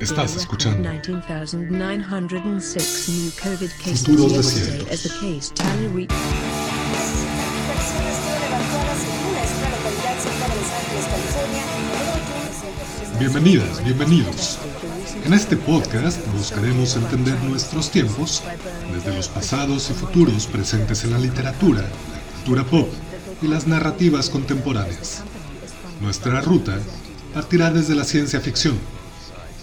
Estás escuchando Futuros Desiertos. Bienvenidas, bienvenidos. En este podcast buscaremos entender nuestros tiempos desde los pasados y futuros presentes en la literatura, la cultura pop y las narrativas contemporáneas. Nuestra ruta partirá desde la ciencia ficción,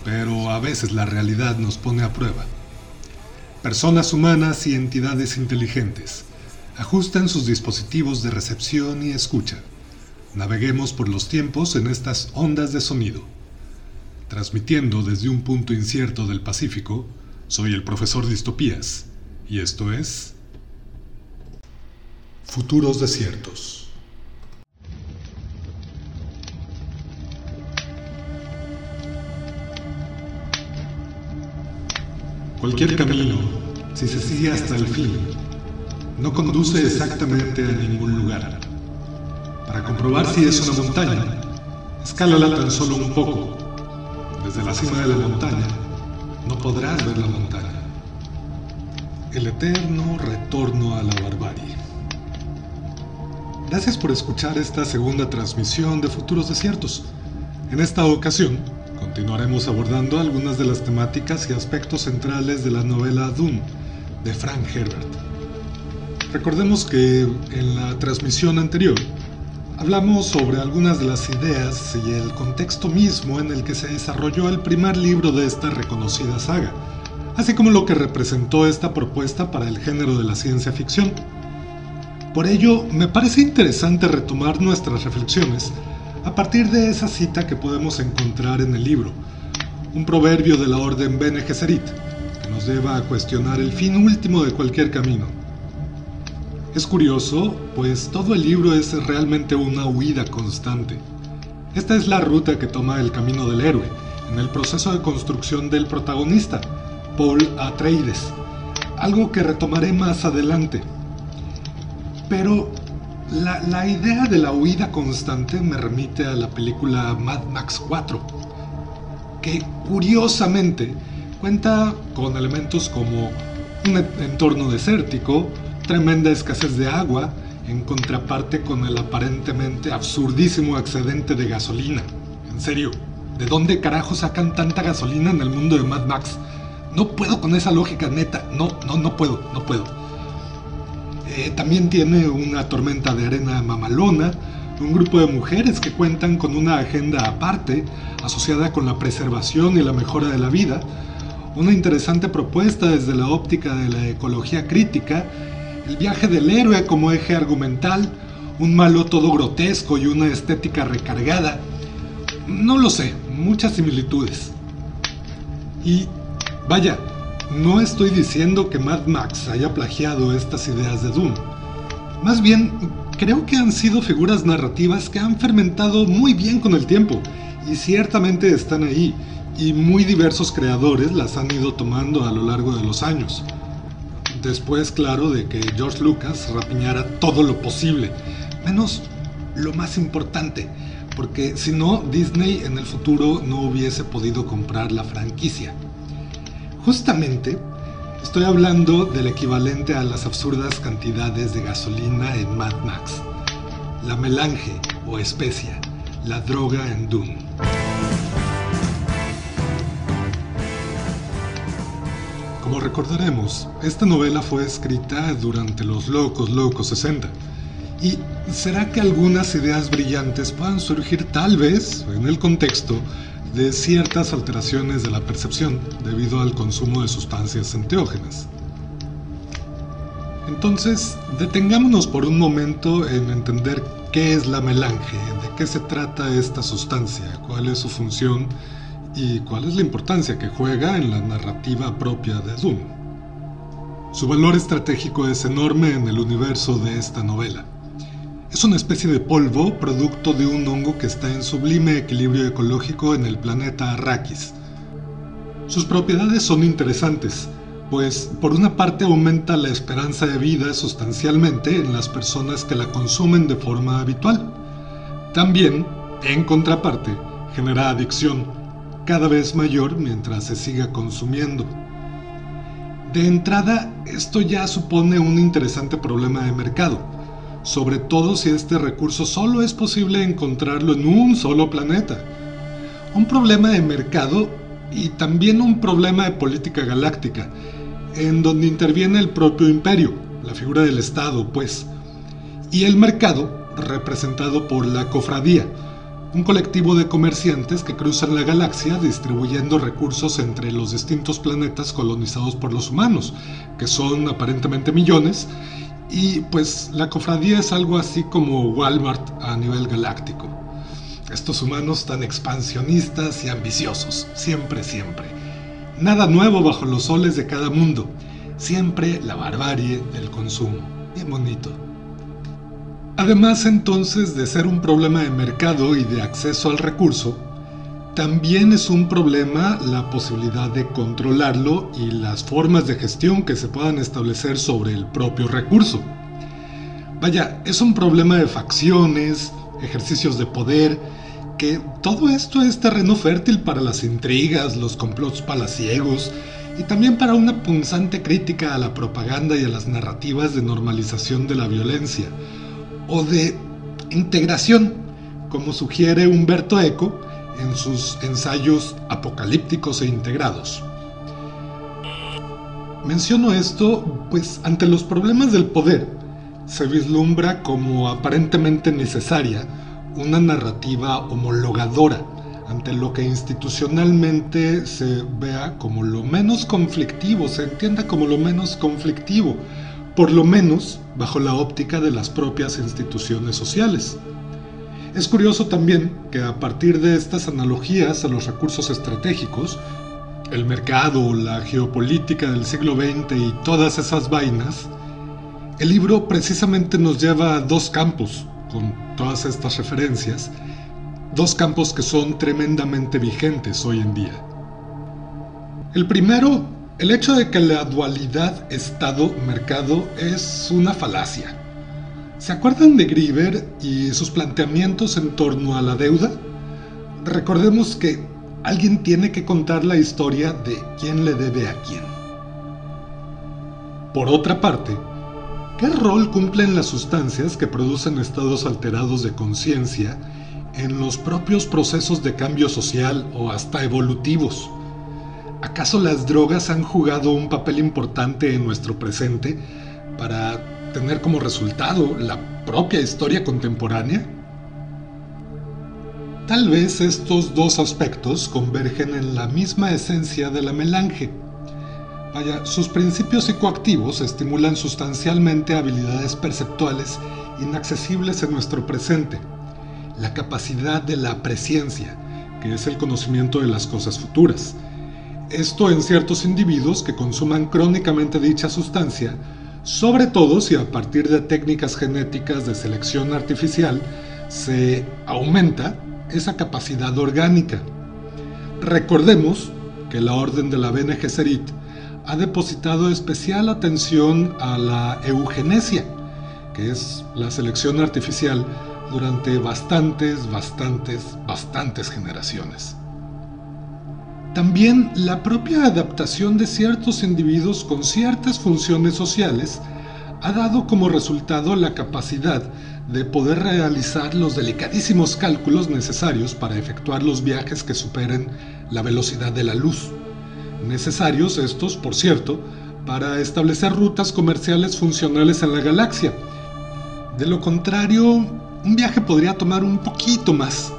pero a veces la realidad nos pone a prueba. Personas humanas y entidades inteligentes ajustan sus dispositivos de recepción y escucha. Naveguemos por los tiempos en estas ondas de sonido. Transmitiendo desde un punto incierto del Pacífico, soy el profesor Distopías, y esto es Futuros Desiertos. Cualquier camino, si se sigue hasta el fin, no conduce exactamente a ningún lugar. Para comprobar si es una montaña, escálala tan solo un poco. Desde la cima de la montaña, no podrás ver la montaña. El eterno retorno a la barbarie. Gracias por escuchar esta segunda transmisión de Futuros Desiertos. En esta ocasión, continuaremos abordando algunas de las temáticas y aspectos centrales de la novela Dune de Frank Herbert. Recordemos que en la transmisión anterior hablamos sobre algunas de las ideas y el contexto mismo en el que se desarrolló el primer libro de esta reconocida saga, así como lo que representó esta propuesta para el género de la ciencia ficción. Por ello, me parece interesante retomar nuestras reflexiones a partir de esa cita que podemos encontrar en el libro, un proverbio de la orden Bene Gesserit, que nos lleva a cuestionar el fin último de cualquier camino. Es curioso, pues todo el libro es realmente una huida constante. Esta es la ruta que toma el camino del héroe, en el proceso de construcción del protagonista, Paul Atreides, algo que retomaré más adelante. Pero la, idea de la huida constante me remite a la película Mad Max 4, que curiosamente cuenta con elementos como un entorno desértico, tremenda escasez de agua, en contraparte con el aparentemente absurdísimo excedente de gasolina. En serio, ¿de dónde carajo sacan tanta gasolina en el mundo de Mad Max? No puedo con esa lógica neta, no, no, no puedo, no puedo. Eh, también tiene una tormenta de arena mamalona, un grupo de mujeres que cuentan con una agenda aparte, asociada con la preservación y la mejora de la vida, una interesante propuesta desde la óptica de la ecología crítica, el viaje del héroe como eje argumental, un malo todo grotesco y una estética recargada. No lo sé, muchas similitudes. Y vaya, no estoy diciendo que Mad Max haya plagiado estas ideas de Doom. Más bien, creo que han sido figuras narrativas que han fermentado muy bien con el tiempo, y ciertamente están ahí, y muy diversos creadores las han ido tomando a lo largo de los años. Después, claro, de que George Lucas rapiñara todo lo posible, menos lo más importante, porque si no, Disney en el futuro no hubiese podido comprar la franquicia. Justamente estoy hablando del equivalente a las absurdas cantidades de gasolina en Mad Max, la melange o especia, la droga en Dune. Como recordaremos, esta novela fue escrita durante los locos, locos 60. ¿Y será que algunas ideas brillantes puedan surgir tal vez en el contexto de ciertas alteraciones de la percepción debido al consumo de sustancias enteógenas. Entonces, detengámonos por un momento en entender qué es la melange, de qué se trata esta sustancia, cuál es su función y cuál es la importancia que juega en la narrativa propia de Doom. Su valor estratégico es enorme en el universo de esta novela. Es una especie de polvo producto de un hongo que está en sublime equilibrio ecológico en el planeta Arrakis. Sus propiedades son interesantes, pues por una parte aumenta la esperanza de vida sustancialmente en las personas que la consumen de forma habitual. También, en contraparte, genera adicción, cada vez mayor mientras se siga consumiendo. De entrada, esto ya supone un interesante problema de mercado, sobre todo si este recurso solo es posible encontrarlo en un solo planeta. Un problema de mercado y también un problema de política galáctica, en donde interviene el propio imperio, la figura del Estado, pues, y el mercado, representado por la cofradía, un colectivo de comerciantes que cruzan la galaxia distribuyendo recursos entre los distintos planetas colonizados por los humanos, que son aparentemente millones, y pues la cofradía es algo así como Walmart a nivel galáctico. Estos humanos tan expansionistas y ambiciosos, siempre, siempre. Nada nuevo bajo los soles de cada mundo, siempre la barbarie del consumo. Bien bonito. Además entonces de ser un problema de mercado y de acceso al recurso, también es un problema la posibilidad de controlarlo y las formas de gestión que se puedan establecer sobre el propio recurso. Vaya, es un problema de facciones, ejercicios de poder, que todo esto es terreno fértil para las intrigas, los complots palaciegos y también para una punzante crítica a la propaganda y a las narrativas de normalización de la violencia o de integración, como sugiere Humberto Eco en sus ensayos apocalípticos e integrados. Menciono esto pues ante los problemas del poder se vislumbra como aparentemente necesaria una narrativa homologadora ante lo que institucionalmente se vea como lo menos conflictivo, se entienda como lo menos conflictivo, por lo menos bajo la óptica de las propias instituciones sociales. Es curioso también que a partir de estas analogías a los recursos estratégicos, el mercado, la geopolítica del siglo XX y todas esas vainas, el libro precisamente nos lleva a dos campos, con todas estas referencias, dos campos que son tremendamente vigentes hoy en día. El primero el hecho de que la dualidad Estado-mercado es una falacia. ¿Se acuerdan de Grieber y sus planteamientos en torno a la deuda? Recordemos que alguien tiene que contar la historia de quién le debe a quién. Por otra parte, ¿qué rol cumplen las sustancias que producen estados alterados de conciencia en los propios procesos de cambio social o hasta evolutivos? ¿Acaso las drogas han jugado un papel importante en nuestro presente para tener como resultado la propia historia contemporánea? Tal vez estos dos aspectos convergen en la misma esencia de la melange. Vaya, sus principios psicoactivos estimulan sustancialmente habilidades perceptuales inaccesibles en nuestro presente, la capacidad de la presciencia, que es el conocimiento de las cosas futuras, esto en ciertos individuos que consuman crónicamente dicha sustancia, sobre todo si a partir de técnicas genéticas de selección artificial se aumenta esa capacidad orgánica. Recordemos que la Orden de la Bene Gesserit ha depositado especial atención a la eugenesia, que es la selección artificial durante bastantes, bastantes, bastantes generaciones. También la propia adaptación de ciertos individuos con ciertas funciones sociales ha dado como resultado la capacidad de poder realizar los delicadísimos cálculos necesarios para efectuar los viajes que superen la velocidad de la luz. Necesarios estos, por cierto, para establecer rutas comerciales funcionales en la galaxia. De lo contrario, un viaje podría tomar un poquito más,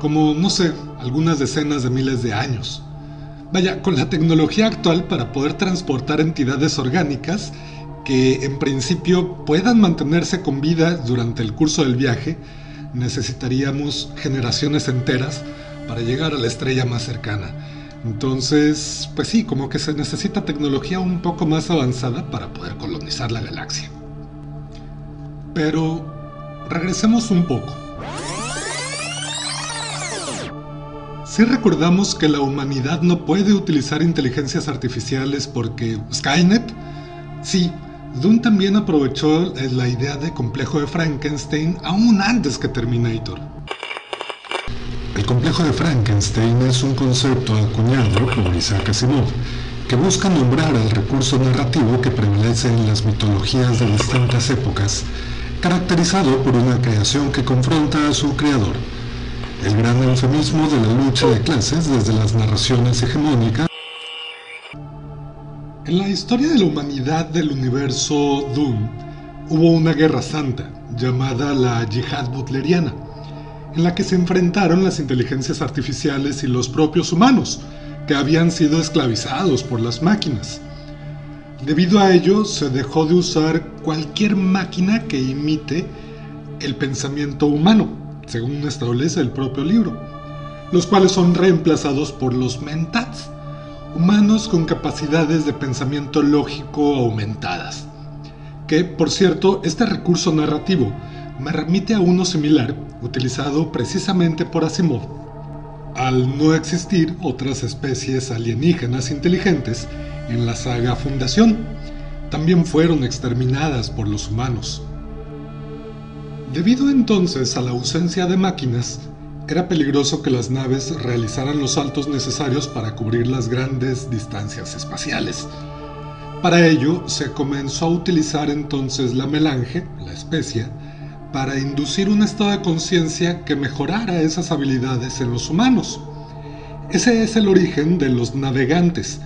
como, no sé, algunas decenas de miles de años. Vaya, con la tecnología actual para poder transportar entidades orgánicas que en principio puedan mantenerse con vida durante el curso del viaje, necesitaríamos generaciones enteras para llegar a la estrella más cercana. Entonces, pues sí, como que se necesita tecnología un poco más avanzada para poder colonizar la galaxia. Pero regresemos un poco. Si recordamos que la humanidad no puede utilizar inteligencias artificiales porque Skynet, sí, Dune también aprovechó la idea de complejo de Frankenstein aún antes que Terminator. El El complejo de Frankenstein es un concepto acuñado por Isaac Asimov que busca nombrar al recurso narrativo que prevalece en las mitologías de distintas épocas, caracterizado por una creación que confronta a su creador. El gran eufemismo de la lucha de clases desde las narraciones hegemónicas. En la historia de la humanidad del universo Doom hubo una guerra santa llamada la Yihad Butleriana, en la que se enfrentaron las inteligencias artificiales y los propios humanos, que habían sido esclavizados por las máquinas. Debido a ello, se dejó de usar cualquier máquina que imite el pensamiento humano, según establece el propio libro, los cuales son reemplazados por los mentats, humanos con capacidades de pensamiento lógico aumentadas. Que, por cierto, este recurso narrativo me remite a uno similar utilizado precisamente por Asimov al no existir otras especies alienígenas inteligentes en la saga Fundación, también fueron exterminadas por los humanos. Debido entonces a la ausencia de máquinas, era peligroso que las naves realizaran los saltos necesarios para cubrir las grandes distancias espaciales. Para ello se comenzó a utilizar entonces la melange, la especie, para inducir un estado de conciencia que mejorara esas habilidades en los humanos. Ese es el origen de los navegantes,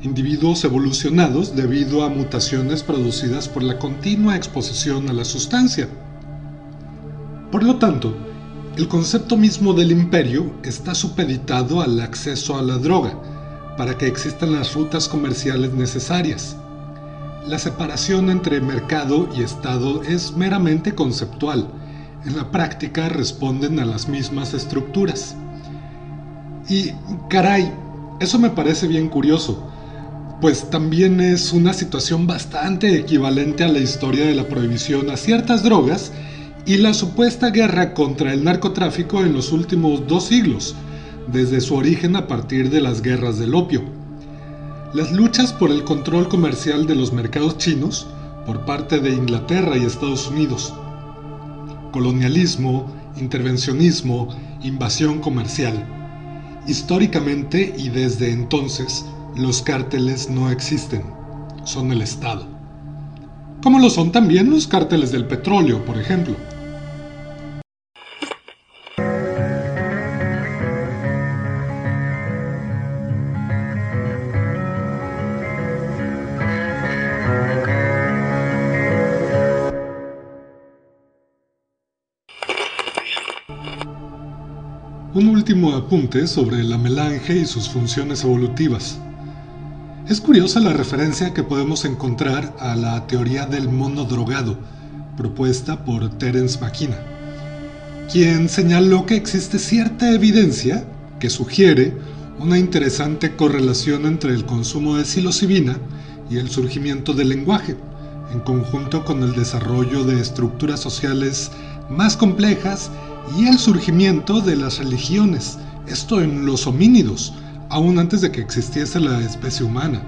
individuos evolucionados debido a mutaciones producidas por la continua exposición a la sustancia. Por lo tanto, el concepto mismo del imperio está supeditado al acceso a la droga, para que existan las rutas comerciales necesarias la separación entre mercado y Estado es meramente conceptual. En la práctica responden a las mismas estructuras. Y, caray, eso me parece bien curioso, pues también es una situación bastante equivalente a la historia de la prohibición a ciertas drogas y la supuesta guerra contra el narcotráfico en los últimos dos siglos, desde su origen a partir de las guerras del opio. Las luchas por el control comercial de los mercados chinos por parte de Inglaterra y Estados Unidos. Colonialismo, intervencionismo, invasión comercial. Históricamente y desde entonces, los cárteles no existen, son el Estado. Como lo son también los cárteles del petróleo, por ejemplo. Último apunte sobre la melange y sus funciones evolutivas. Es curiosa la referencia que podemos encontrar a la teoría del mono drogado, propuesta por Terence McKenna, quien señaló que existe cierta evidencia que sugiere una interesante correlación entre el consumo de psilocibina y el surgimiento del lenguaje, en conjunto con el desarrollo de estructuras sociales más complejas y el surgimiento de las religiones, esto en los homínidos, aún antes de que existiese la especie humana.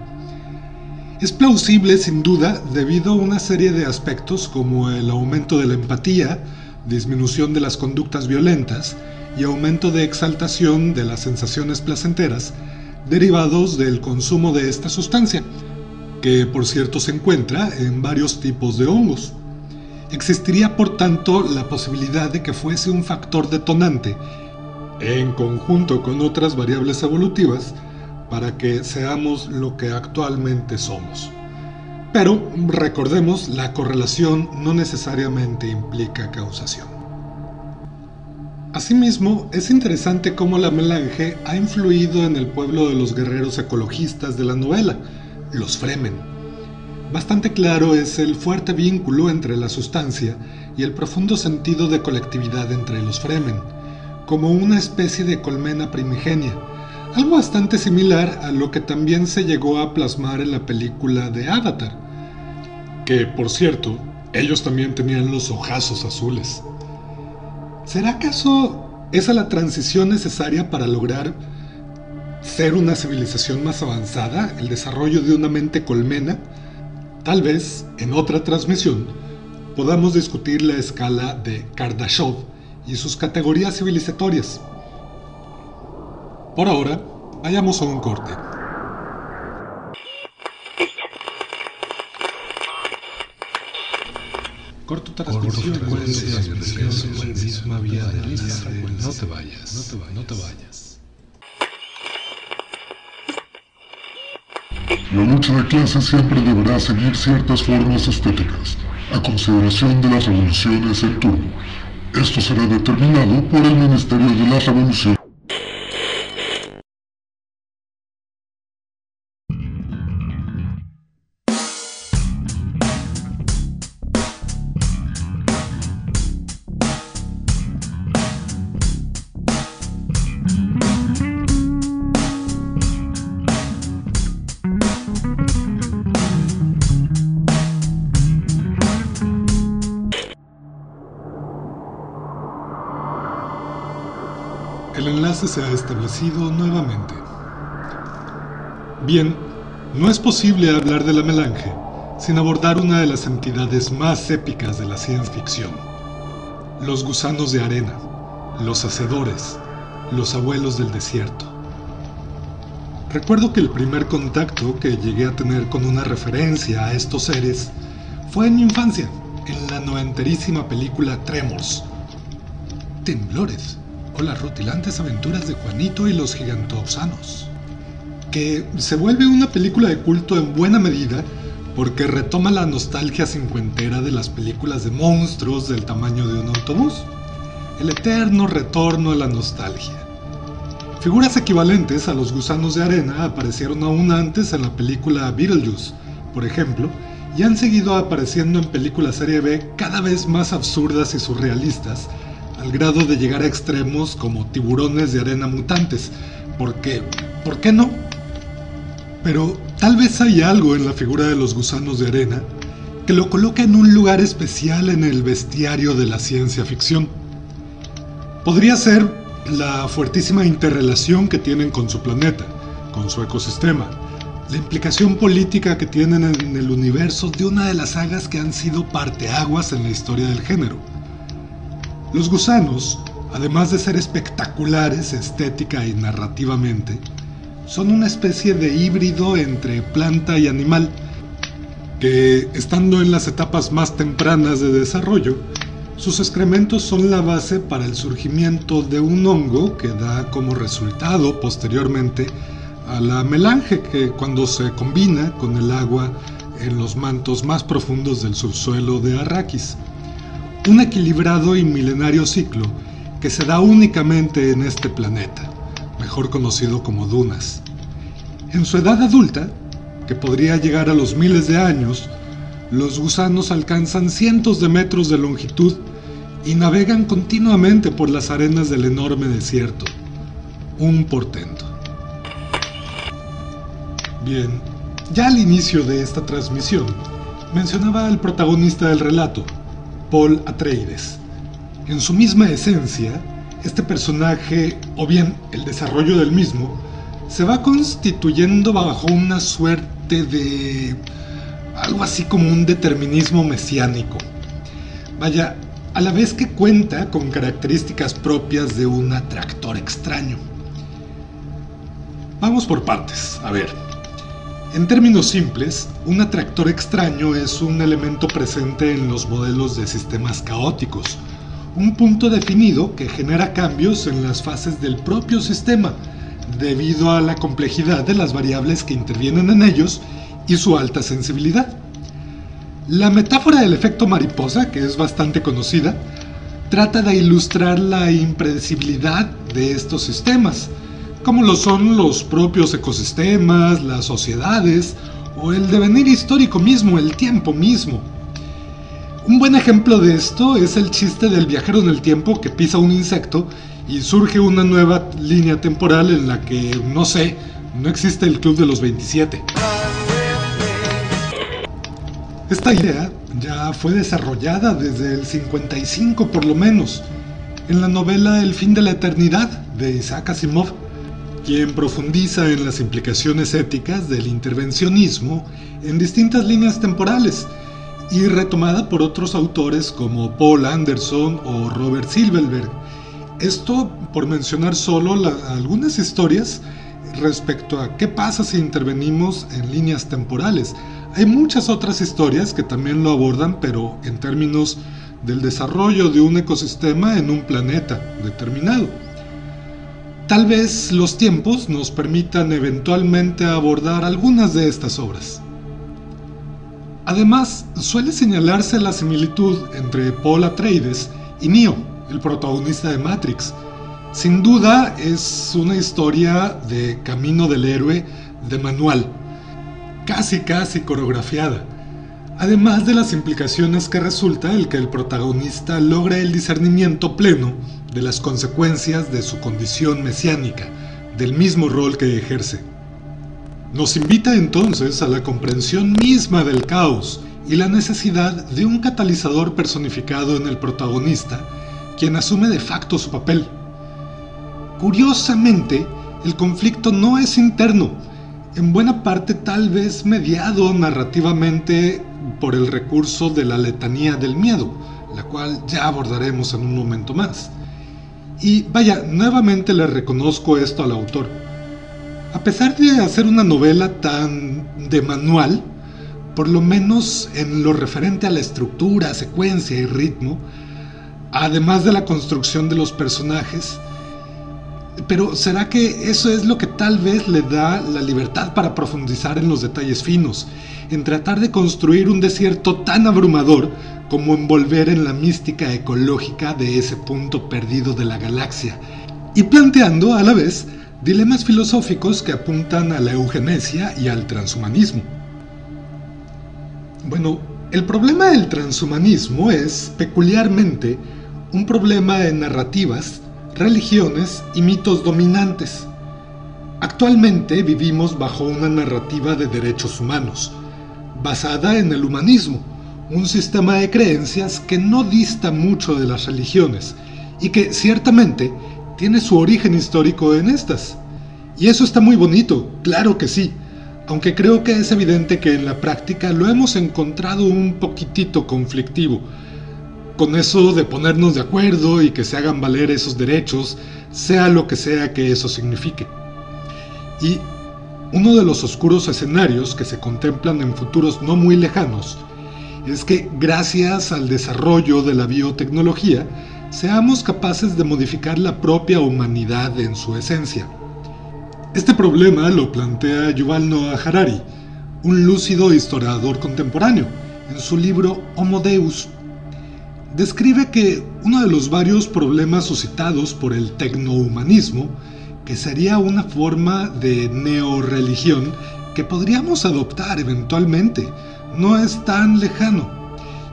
Es plausible sin duda debido a una serie de aspectos como el aumento de la empatía, disminución de las conductas violentas y aumento de exaltación de las sensaciones placenteras derivados del consumo de esta sustancia, que por cierto se encuentra en varios tipos de hongos. Existiría por tanto la posibilidad de que fuese un factor detonante, en conjunto con otras variables evolutivas, para que seamos lo que actualmente somos. Pero recordemos, la correlación no necesariamente implica causación. Asimismo, es interesante cómo la melange ha influido en el pueblo de los guerreros ecologistas de la novela, los Fremen. Bastante claro es el fuerte vínculo entre la sustancia y el profundo sentido de colectividad entre los Fremen, como una especie de colmena primigenia, algo bastante similar a lo que también se llegó a plasmar en la película de Avatar, que por cierto, ellos también tenían los ojazos azules. ¿Será acaso esa la transición necesaria para lograr ser una civilización más avanzada, el desarrollo de una mente colmena? Tal vez, en otra transmisión, podamos discutir la escala de Kardashev y sus categorías civilizatorias. Por ahora, vayamos a un corte. Corto transmisión, misma vía de No te vayas, no te vayas. La lucha de clases siempre deberá seguir ciertas formas estéticas, a consideración de las revoluciones en turno. Esto será determinado por el Ministerio de la Revolución. Nuevamente. Bien, no es posible hablar de la melange sin abordar una de las entidades más épicas de la ciencia ficción. Los gusanos de arena, los hacedores, los abuelos del desierto. Recuerdo que el primer contacto que llegué a tener con una referencia a estos seres fue en mi infancia, en la noventerísima película Tremors. Temblores o las rutilantes aventuras de Juanito y los gigantousanos, que se vuelve una película de culto en buena medida porque retoma la nostalgia cincuentera de las películas de monstruos del tamaño de un autobús, el eterno retorno a la nostalgia. Figuras equivalentes a los gusanos de arena aparecieron aún antes en la película Beetlejuice, por ejemplo, y han seguido apareciendo en películas serie B cada vez más absurdas y surrealistas, al grado de llegar a extremos como tiburones de arena mutantes, porque, ¿por qué no? Pero tal vez hay algo en la figura de los gusanos de arena que lo coloca en un lugar especial en el bestiario de la ciencia ficción. Podría ser la fuertísima interrelación que tienen con su planeta, con su ecosistema, la implicación política que tienen en el universo de una de las sagas que han sido parteaguas en la historia del género. Los gusanos, además de ser espectaculares estética y narrativamente, son una especie de híbrido entre planta y animal, que estando en las etapas más tempranas de desarrollo, sus excrementos son la base para el surgimiento de un hongo que da como resultado posteriormente a la melange que cuando se combina con el agua en los mantos más profundos del subsuelo de Arrakis un equilibrado y milenario ciclo que se da únicamente en este planeta, mejor conocido como dunas. En su edad adulta, que podría llegar a los miles de años, los gusanos alcanzan cientos de metros de longitud y navegan continuamente por las arenas del enorme desierto. Un portento. Bien, ya al inicio de esta transmisión, mencionaba al protagonista del relato, Paul Atreides. En su misma esencia, este personaje, o bien el desarrollo del mismo, se va constituyendo bajo una suerte de algo así como un determinismo mesiánico. Vaya, a la vez que cuenta con características propias de un atractor extraño. Vamos por partes, a ver. En términos simples, un atractor extraño es un elemento presente en los modelos de sistemas caóticos, un punto definido que genera cambios en las fases del propio sistema, debido a la complejidad de las variables que intervienen en ellos y su alta sensibilidad. La metáfora del efecto mariposa, que es bastante conocida, trata de ilustrar la impredecibilidad de estos sistemas, como lo son los propios ecosistemas, las sociedades o el devenir histórico mismo, el tiempo mismo. Un buen ejemplo de esto es el chiste del viajero en el tiempo que pisa un insecto y surge una nueva línea temporal en la que, no sé, no existe el Club de los 27. Esta idea ya fue desarrollada desde el 55 por lo menos, en la novela El fin de la eternidad de Isaac Asimov, quien profundiza en las implicaciones éticas del intervencionismo en distintas líneas temporales y retomada por otros autores como Paul Anderson o Robert Silverberg, Esto por mencionar solo algunas historias respecto a qué pasa si intervenimos en líneas temporales. Hay muchas otras historias que también lo abordan, pero en términos del desarrollo de un ecosistema en un planeta determinado. Tal vez los tiempos nos permitan eventualmente abordar algunas de estas obras. Además, suele señalarse la similitud entre Paul Atreides y Neo, el protagonista de Matrix. Sin duda es una historia de camino del héroe de manual, casi casi coreografiada además de las implicaciones que resulta el que el protagonista logre el discernimiento pleno de las consecuencias de su condición mesiánica, del mismo rol que ejerce. Nos invita entonces a la comprensión misma del caos y la necesidad de un catalizador personificado en el protagonista, quien asume de facto su papel. Curiosamente, el conflicto no es interno, en buena parte tal vez mediado narrativamente por el recurso de la letanía del miedo, la cual ya abordaremos en un momento más. Y vaya, nuevamente le reconozco esto al autor. A pesar de hacer una novela tan de manual, por lo menos en lo referente a la estructura, secuencia y ritmo, además de la construcción de los personajes, pero ¿será que eso es lo que tal vez le da la libertad para profundizar en los detalles finos, en tratar de construir un desierto tan abrumador como envolver en la mística ecológica de ese punto perdido de la galaxia, y planteando a la vez dilemas filosóficos que apuntan a la eugenesia y al transhumanismo? Bueno, el problema del transhumanismo es peculiarmente un problema de narrativas religiones y mitos dominantes. Actualmente vivimos bajo una narrativa de derechos humanos, basada en el humanismo, un sistema de creencias que no dista mucho de las religiones y que ciertamente tiene su origen histórico en estas. Y eso está muy bonito, claro que sí, aunque creo que es evidente que en la práctica lo hemos encontrado un poquitito conflictivo, con eso de ponernos de acuerdo y que se hagan valer esos derechos, sea lo que sea que eso signifique. Y uno de los oscuros escenarios que se contemplan en futuros no muy lejanos es que gracias al desarrollo de la biotecnología seamos capaces de modificar la propia humanidad en su esencia. Este problema lo plantea Yuval Noah Harari, un lúcido historiador contemporáneo, en su libro Homo Deus, describe que uno de los varios problemas suscitados por el tecnohumanismo, que sería una forma de neoreligión que podríamos adoptar eventualmente, no es tan lejano.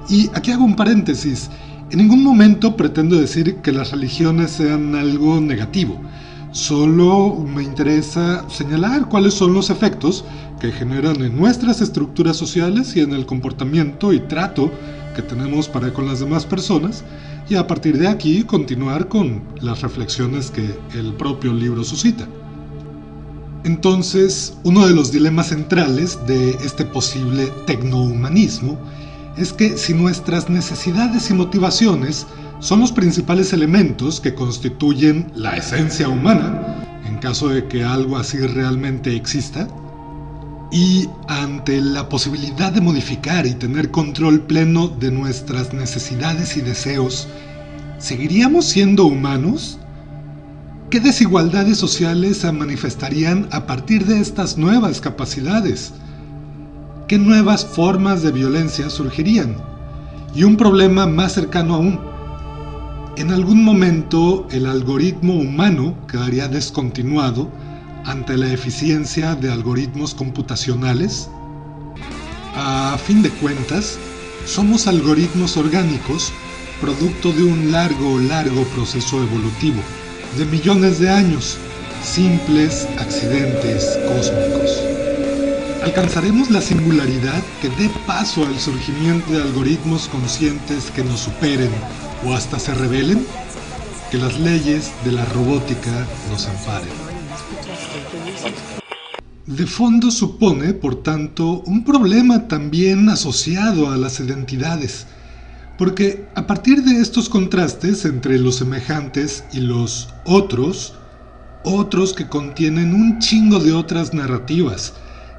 Y aquí hago un paréntesis, en ningún momento pretendo decir que las religiones sean algo negativo, solo me interesa señalar cuáles son los efectos que generan en nuestras estructuras sociales y en el comportamiento y trato que tenemos para con las demás personas y a partir de aquí continuar con las reflexiones que el propio libro suscita. Entonces, uno de los dilemas centrales de este posible tecnohumanismo es que si nuestras necesidades y motivaciones son los principales elementos que constituyen la esencia humana, en caso de que algo así realmente exista, y ante la posibilidad de modificar y tener control pleno de nuestras necesidades y deseos, ¿seguiríamos siendo humanos? ¿Qué desigualdades sociales se manifestarían a partir de estas nuevas capacidades? ¿Qué nuevas formas de violencia surgirían? Y un problema más cercano aún. En algún momento el algoritmo humano quedaría descontinuado ante la eficiencia de algoritmos computacionales? A fin de cuentas, somos algoritmos orgánicos producto de un largo, largo proceso evolutivo, de millones de años, simples accidentes cósmicos. ¿Alcanzaremos la singularidad que dé paso al surgimiento de algoritmos conscientes que nos superen o hasta se rebelen? Que las leyes de la robótica nos amparen. De fondo supone, por tanto, un problema también asociado a las identidades, Porque a partir de estos contrastes entre los semejantes y los otros, otros que contienen un chingo de otras narrativas,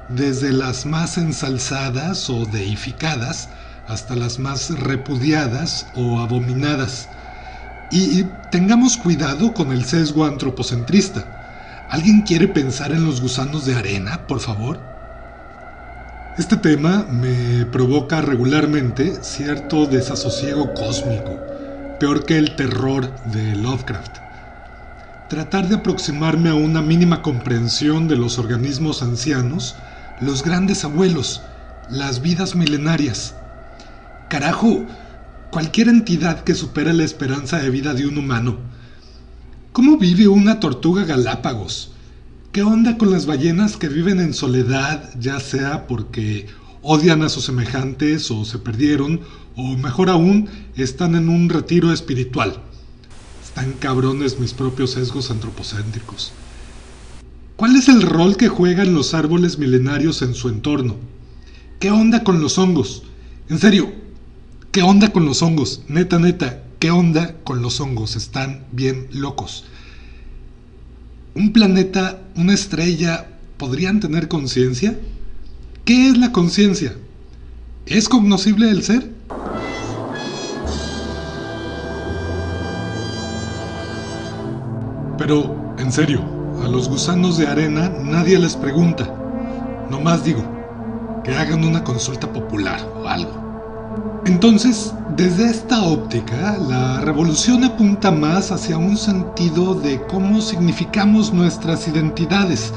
desde las más ensalzadas o deificadas hasta las más repudiadas o abominadas. Y tengamos cuidado con el sesgo antropocentrista. ¿Alguien quiere pensar en los gusanos de arena, por favor? Este tema me provoca regularmente cierto desasosiego cósmico, peor que el terror de Lovecraft. Tratar de aproximarme a una mínima comprensión de los organismos ancianos, los grandes abuelos, las vidas milenarias. Carajo, cualquier entidad que supera la esperanza de vida de un humano. ¿Cómo vive una tortuga Galápagos? ¿Qué onda con las ballenas que viven en soledad, ya sea porque odian a sus semejantes o se perdieron, o mejor aún, están en un retiro espiritual? Están cabrones mis propios sesgos antropocéntricos. ¿Cuál es el rol que juegan los árboles milenarios en su entorno? ¿Qué onda con los hongos? En serio, ¿qué onda con los hongos? Neta, neta, ¿qué onda con los hongos? Están bien locos un planeta, una estrella, podrían tener conciencia? ¿Qué es la conciencia? ¿Es cognoscible el ser? Pero, en serio, a los gusanos de arena nadie les pregunta. Nomás digo, que hagan una consulta popular o algo. Entonces, desde esta óptica, la revolución apunta más hacia un sentido de cómo significamos nuestras identidades,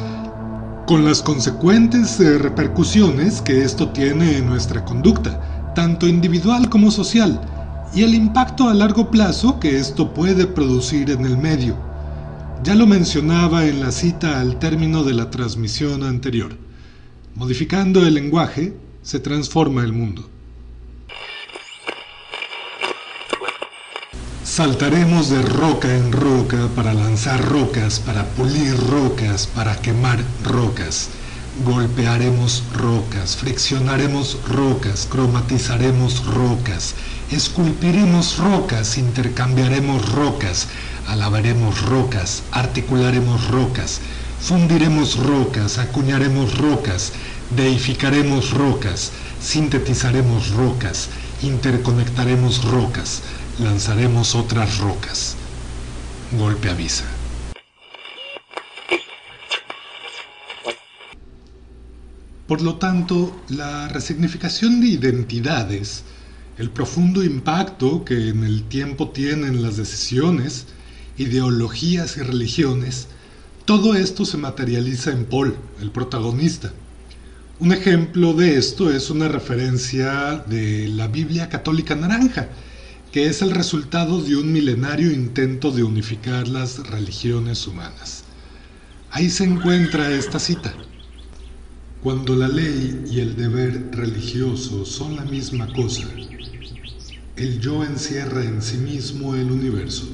con las consecuentes eh, repercusiones que esto tiene en nuestra conducta, tanto individual como social, y el impacto a largo plazo que esto puede producir en el medio. Ya lo mencionaba en la cita al término de la transmisión anterior. Modificando el lenguaje, se transforma el mundo. Saltaremos de roca en roca para lanzar rocas, para pulir rocas, para quemar rocas. Golpearemos rocas, friccionaremos rocas, cromatizaremos rocas, esculpiremos rocas, intercambiaremos rocas, alabaremos rocas, articularemos rocas, fundiremos rocas, acuñaremos rocas, deificaremos rocas, sintetizaremos rocas, interconectaremos rocas lanzaremos otras rocas. Golpe avisa. Por lo tanto, la resignificación de identidades, el profundo impacto que en el tiempo tienen las decisiones, ideologías y religiones, todo esto se materializa en Paul, el protagonista. Un ejemplo de esto es una referencia de la Biblia católica naranja, que es el resultado de un milenario intento de unificar las religiones humanas. Ahí se encuentra esta cita. Cuando la ley y el deber religioso son la misma cosa, el yo encierra en sí mismo el universo.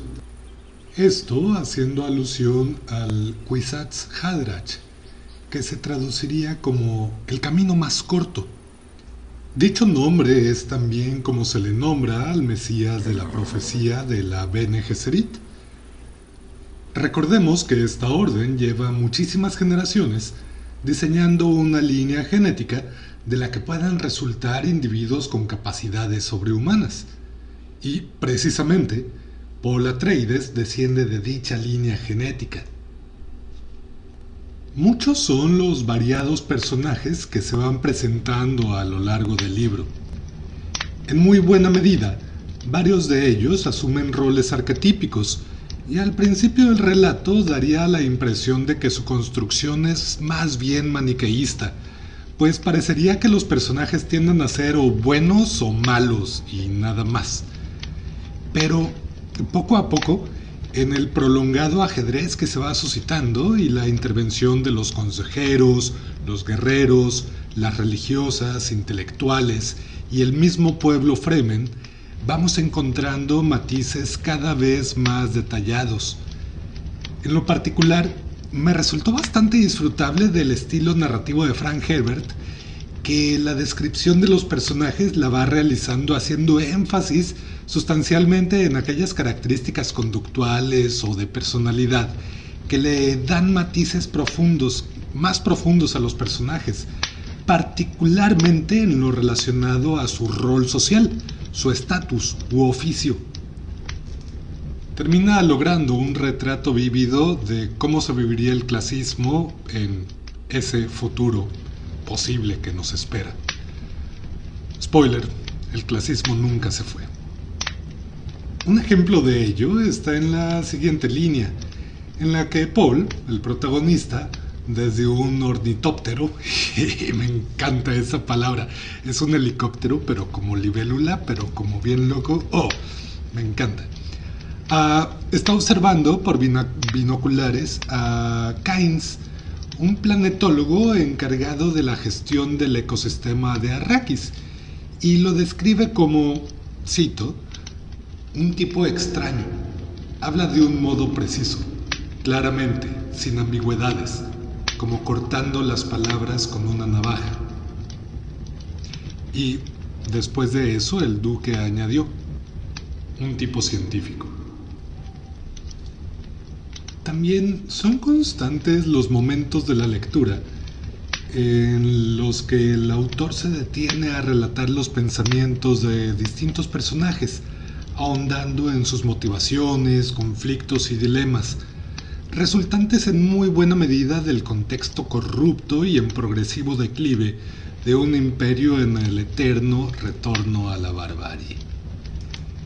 Esto haciendo alusión al Kwisatz Haderach, que se traduciría como el camino más corto Dicho nombre es también como se le nombra al Mesías de la profecía de la Bene Gesserit. Recordemos que esta orden lleva muchísimas generaciones diseñando una línea genética de la que puedan resultar individuos con capacidades sobrehumanas. Y precisamente, Paul Atreides desciende de dicha línea genética. Muchos son los variados personajes que se van presentando a lo largo del libro. En muy buena medida, varios de ellos asumen roles arquetípicos, y al principio del relato daría la impresión de que su construcción es más bien maniqueísta, pues parecería que los personajes tienden a ser o buenos o malos y nada más. Pero poco a poco, en el prolongado ajedrez que se va suscitando y la intervención de los consejeros, los guerreros, las religiosas, intelectuales y el mismo pueblo Fremen, vamos encontrando matices cada vez más detallados. En lo particular, me resultó bastante disfrutable del estilo narrativo de Frank Herbert, que la descripción de los personajes la va realizando haciendo énfasis sustancialmente en aquellas características conductuales o de personalidad que le dan matices profundos, más profundos a los personajes, particularmente en lo relacionado a su rol social, su estatus u oficio. Termina logrando un retrato vívido de cómo se viviría el clasismo en ese futuro posible que nos espera. Spoiler, el clasismo nunca se fue. Un ejemplo de ello está en la siguiente línea, en la que Paul, el protagonista, desde un ornitóptero, me encanta esa palabra, es un helicóptero, pero como libélula, pero como bien loco, oh, me encanta. Ah, está observando por binoculares a Kynes, un planetólogo encargado de la gestión del ecosistema de Arrakis, y lo describe como, cito, un tipo extraño. Habla de un modo preciso, claramente, sin ambigüedades, como cortando las palabras con una navaja. Y después de eso el duque añadió, un tipo científico. También son constantes los momentos de la lectura en los que el autor se detiene a relatar los pensamientos de distintos personajes, ahondando en sus motivaciones, conflictos y dilemas, resultantes en muy buena medida del contexto corrupto y en progresivo declive de un imperio en el eterno retorno a la barbarie.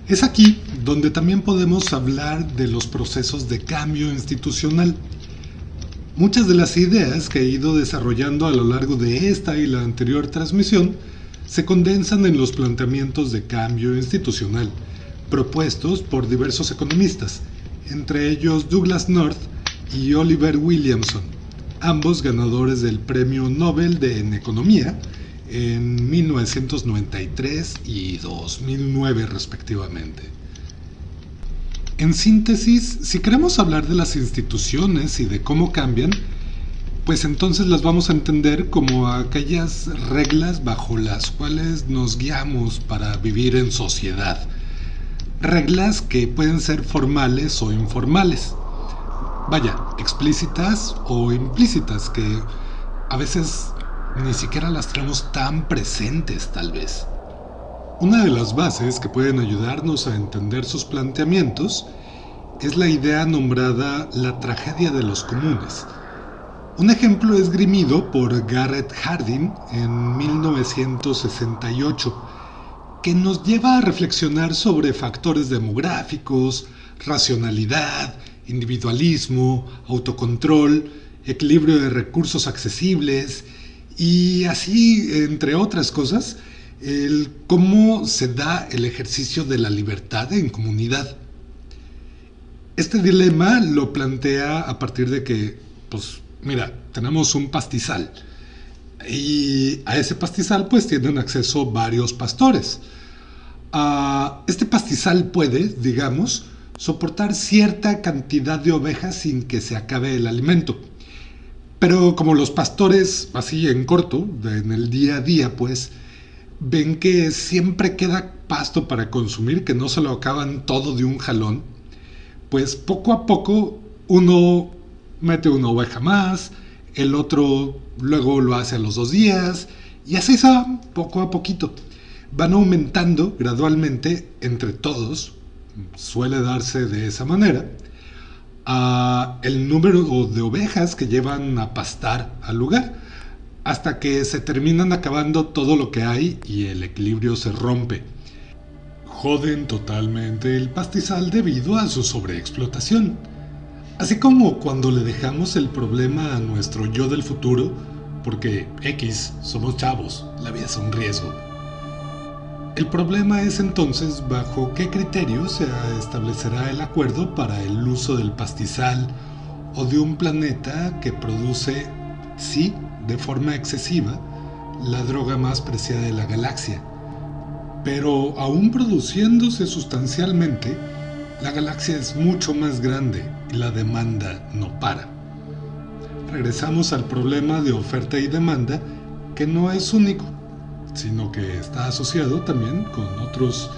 Es aquí donde también podemos hablar de los procesos de cambio institucional. Muchas de las ideas que he ido desarrollando a lo largo de esta y la anterior transmisión se condensan en los planteamientos de cambio institucional, propuestos por diversos economistas, entre ellos Douglas North y Oliver Williamson, ambos ganadores del Premio Nobel de en Economía en 1993 y 2009 respectivamente. En síntesis, si queremos hablar de las instituciones y de cómo cambian, pues entonces las vamos a entender como aquellas reglas bajo las cuales nos guiamos para vivir en sociedad reglas que pueden ser formales o informales. Vaya, explícitas o implícitas, que a veces ni siquiera las tenemos tan presentes tal vez. Una de las bases que pueden ayudarnos a entender sus planteamientos es la idea nombrada la tragedia de los comunes. Un ejemplo esgrimido por Garrett Hardin en 1968 que nos lleva a reflexionar sobre factores demográficos, racionalidad, individualismo, autocontrol, equilibrio de recursos accesibles y así, entre otras cosas, el cómo se da el ejercicio de la libertad en comunidad. Este dilema lo plantea a partir de que, pues, mira, tenemos un pastizal y a ese pastizal pues tienen acceso varios pastores. Este pastizal puede, digamos, soportar cierta cantidad de ovejas sin que se acabe el alimento. Pero como los pastores, así en corto, en el día a día, pues, ven que siempre queda pasto para consumir, que no se lo acaban todo de un jalón, pues poco a poco uno mete una oveja más, el otro luego lo hace a los dos días, y así se va poco a poquito. Van aumentando gradualmente entre todos, suele darse de esa manera, el número de ovejas que llevan a pastar al lugar, hasta que se terminan acabando todo lo que hay y el equilibrio se rompe. Joden totalmente el pastizal debido a su sobreexplotación Así como cuando le dejamos el problema a nuestro yo del futuro, porque X, somos chavos, la vida es un riesgo. El problema es entonces bajo qué criterio se establecerá el acuerdo para el uso del pastizal o de un planeta que produce, sí, de forma excesiva, la droga más preciada de la galaxia. Pero aún produciéndose sustancialmente, la galaxia es mucho más grande y la demanda no para. Regresamos al problema de oferta y demanda que no es único, sino que está asociado también con otros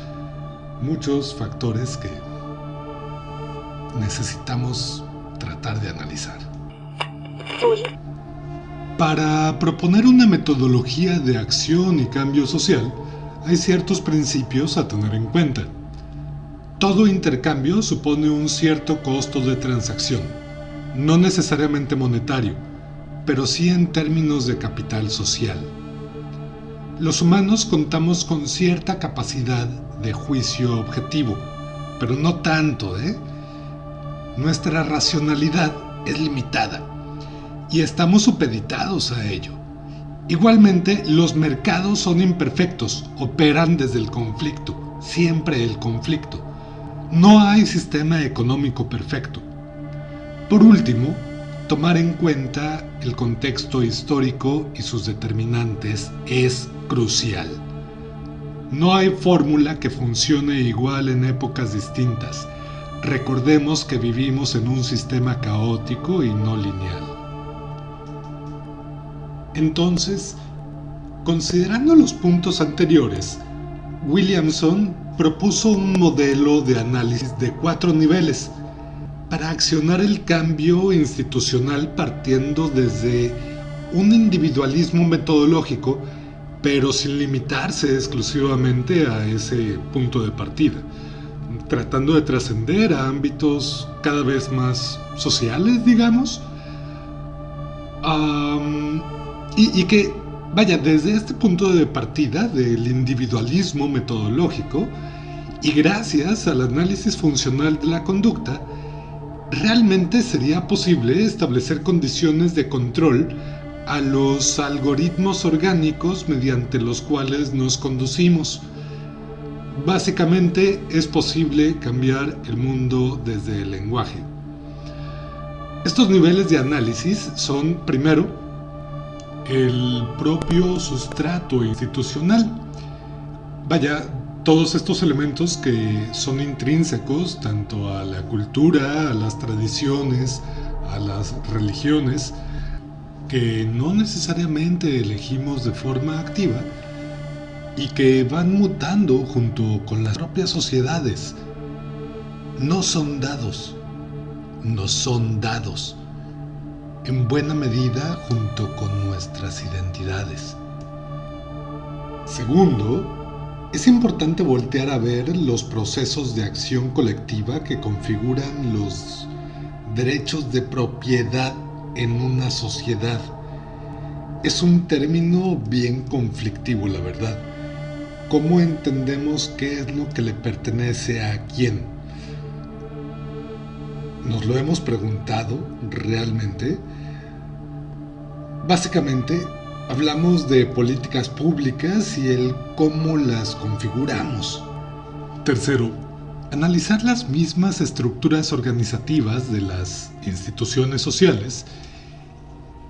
muchos factores que necesitamos tratar de analizar. Para proponer una metodología de acción y cambio social, hay ciertos principios a tener en cuenta. Todo intercambio supone un cierto costo de transacción, no necesariamente monetario, pero sí en términos de capital social. Los humanos contamos con cierta capacidad de juicio objetivo, pero no tanto, ¿eh? Nuestra racionalidad es limitada y estamos supeditados a ello. Igualmente, los mercados son imperfectos, operan desde el conflicto, siempre el conflicto. No hay sistema económico perfecto. Por último, tomar en cuenta el contexto histórico y sus determinantes es crucial. No hay fórmula que funcione igual en épocas distintas. Recordemos que vivimos en un sistema caótico y no lineal. Entonces, considerando los puntos anteriores, Williamson propuso un modelo de análisis de cuatro niveles para accionar el cambio institucional partiendo desde un individualismo metodológico, pero sin limitarse exclusivamente a ese punto de partida, tratando de trascender a ámbitos cada vez más sociales, digamos, y, que, vaya, desde este punto de partida del individualismo metodológico, y gracias al análisis funcional de la conducta, realmente sería posible establecer condiciones de control a los algoritmos orgánicos mediante los cuales nos conducimos. Básicamente es posible cambiar el mundo desde el lenguaje. Estos niveles de análisis son, primero, el propio sustrato institucional. Vaya, todos estos elementos que son intrínsecos tanto a la cultura, a las tradiciones, a las religiones, que no necesariamente elegimos de forma activa y que van mutando junto con las propias sociedades. No son dados, no son dados en buena medida junto con nuestras identidades. Segundo, es importante voltear a ver los procesos de acción colectiva que configuran los derechos de propiedad en una sociedad. Es un término bien conflictivo, la verdad. ¿Cómo entendemos qué es lo que le pertenece a quién? ¿Nos lo hemos preguntado realmente? Básicamente, hablamos de políticas públicas y el cómo las configuramos. Tercero, analizar las mismas estructuras organizativas de las instituciones sociales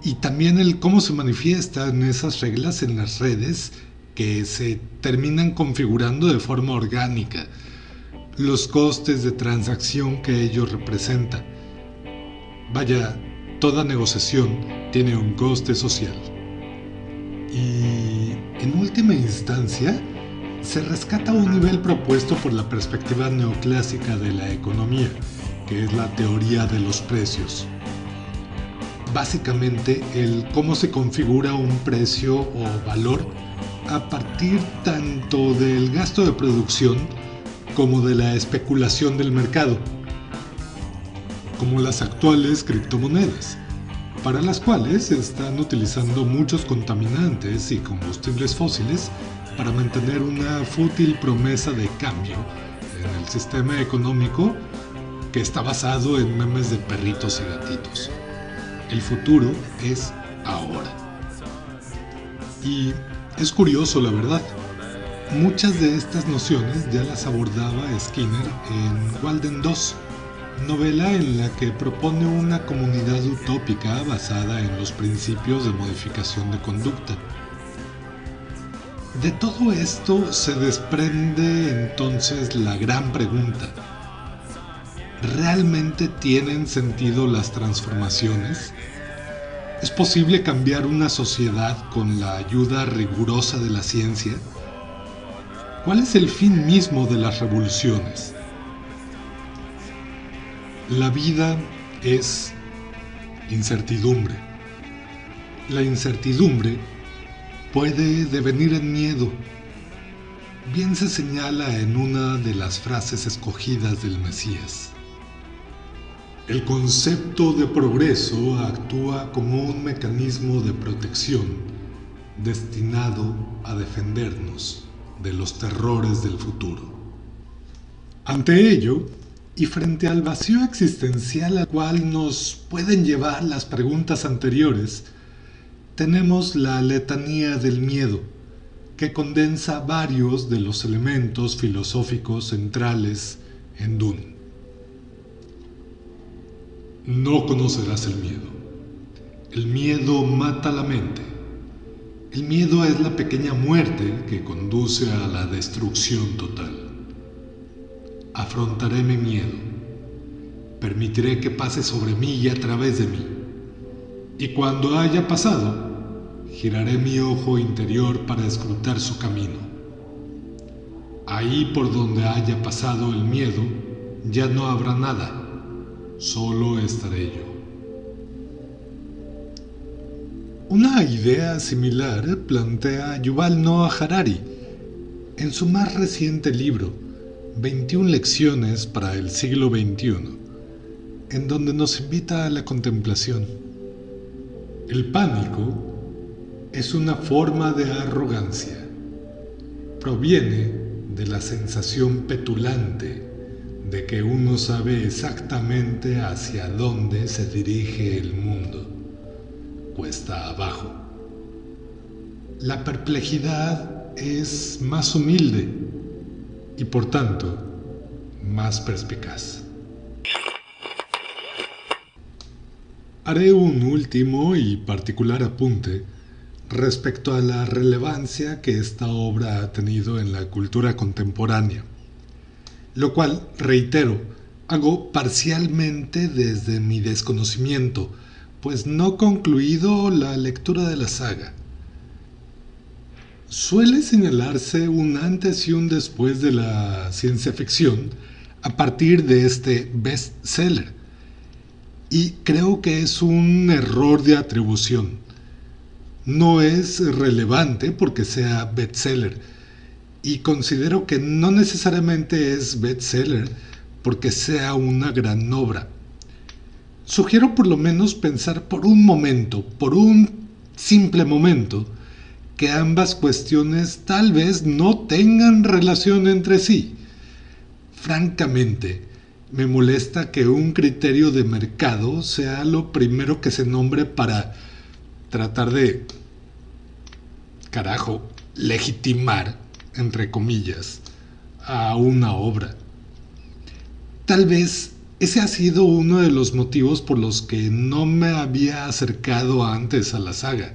y también el cómo se manifiestan esas reglas en las redes que se terminan configurando de forma orgánica, los costes de transacción que ello representa. Vaya, toda negociación tiene un coste social. Y en última instancia, se rescata un nivel propuesto por la perspectiva neoclásica de la economía, que es la teoría de los precios. Básicamente el cómo se configura un precio o valor a partir tanto del gasto de producción como de la especulación del mercado como las actuales criptomonedas, para las cuales se están utilizando muchos contaminantes y combustibles fósiles para mantener una fútil promesa de cambio en el sistema económico que está basado en memes de perritos y gatitos. El futuro es ahora. Y es curioso, la verdad. Muchas de estas nociones ya las abordaba Skinner en Walden 2, novela en la que propone una comunidad utópica basada en los principios de modificación de conducta. De todo esto se desprende entonces la gran pregunta. ¿Realmente tienen sentido las transformaciones? ¿Es posible cambiar una sociedad con la ayuda rigurosa de la ciencia? ¿Cuál es el fin mismo de las revoluciones? La vida es incertidumbre. La incertidumbre puede devenir en miedo. Bien se señala en una de las frases escogidas del Mesías. El concepto de progreso actúa como un mecanismo de protección destinado a defendernos de los terrores del futuro. Ante ello, y frente al vacío existencial al cual nos pueden llevar las preguntas anteriores, tenemos la letanía del miedo, que condensa varios de los elementos filosóficos centrales en Dune. No conocerás el miedo. El miedo mata la mente. El miedo es la pequeña muerte que conduce a la destrucción total. Afrontaré mi miedo. Permitiré que pase sobre mí y a través de mí. Y cuando haya pasado, giraré mi ojo interior para escrutar su camino. Ahí por donde haya pasado el miedo, ya no habrá nada solo estaré yo. Una idea similar plantea Yuval Noah Harari en su más reciente libro, 21 lecciones para el siglo XXI, en donde nos invita a la contemplación. El pánico es una forma de arrogancia. Proviene de la sensación petulante de que uno sabe exactamente hacia dónde se dirige el mundo, cuesta abajo. La perplejidad es más humilde y por tanto más perspicaz. Haré un último y particular apunte respecto a la relevancia que esta obra ha tenido en la cultura contemporánea lo cual, reitero, hago parcialmente desde mi desconocimiento, pues no concluido la lectura de la saga. Suele señalarse un antes y un después de la ciencia ficción a partir de este bestseller, y creo que es un error de atribución. No es relevante porque sea bestseller, y considero que no necesariamente es bestseller porque sea una gran obra. Sugiero por lo menos pensar por un momento, por un simple momento, que ambas cuestiones tal vez no tengan relación entre sí. Francamente, me molesta que un criterio de mercado sea lo primero que se nombre para tratar de, carajo, legitimar entre comillas, a una obra. Tal vez ese ha sido uno de los motivos por los que no me había acercado antes a la saga.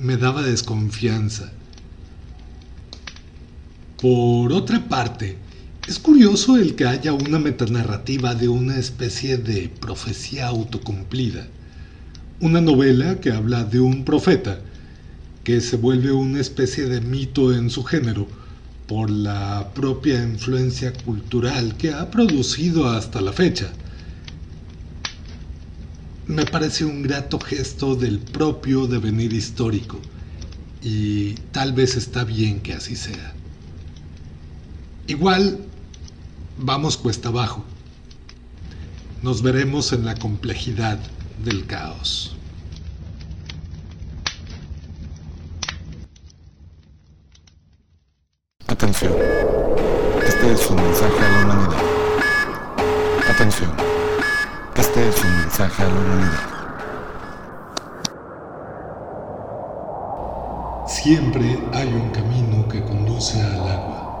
Me daba desconfianza. Por otra parte, es curioso el que haya una metanarrativa de una especie de profecía autocumplida. Una novela que habla de un profeta que se vuelve una especie de mito en su género por la propia influencia cultural que ha producido hasta la fecha. Me parece un grato gesto del propio devenir histórico y tal vez está bien que así sea. Igual, vamos cuesta abajo. Nos veremos en la complejidad del caos. Atención. Este es un mensaje a la humanidad. Atención. Este es un mensaje a la humanidad. Siempre hay un camino que conduce al agua.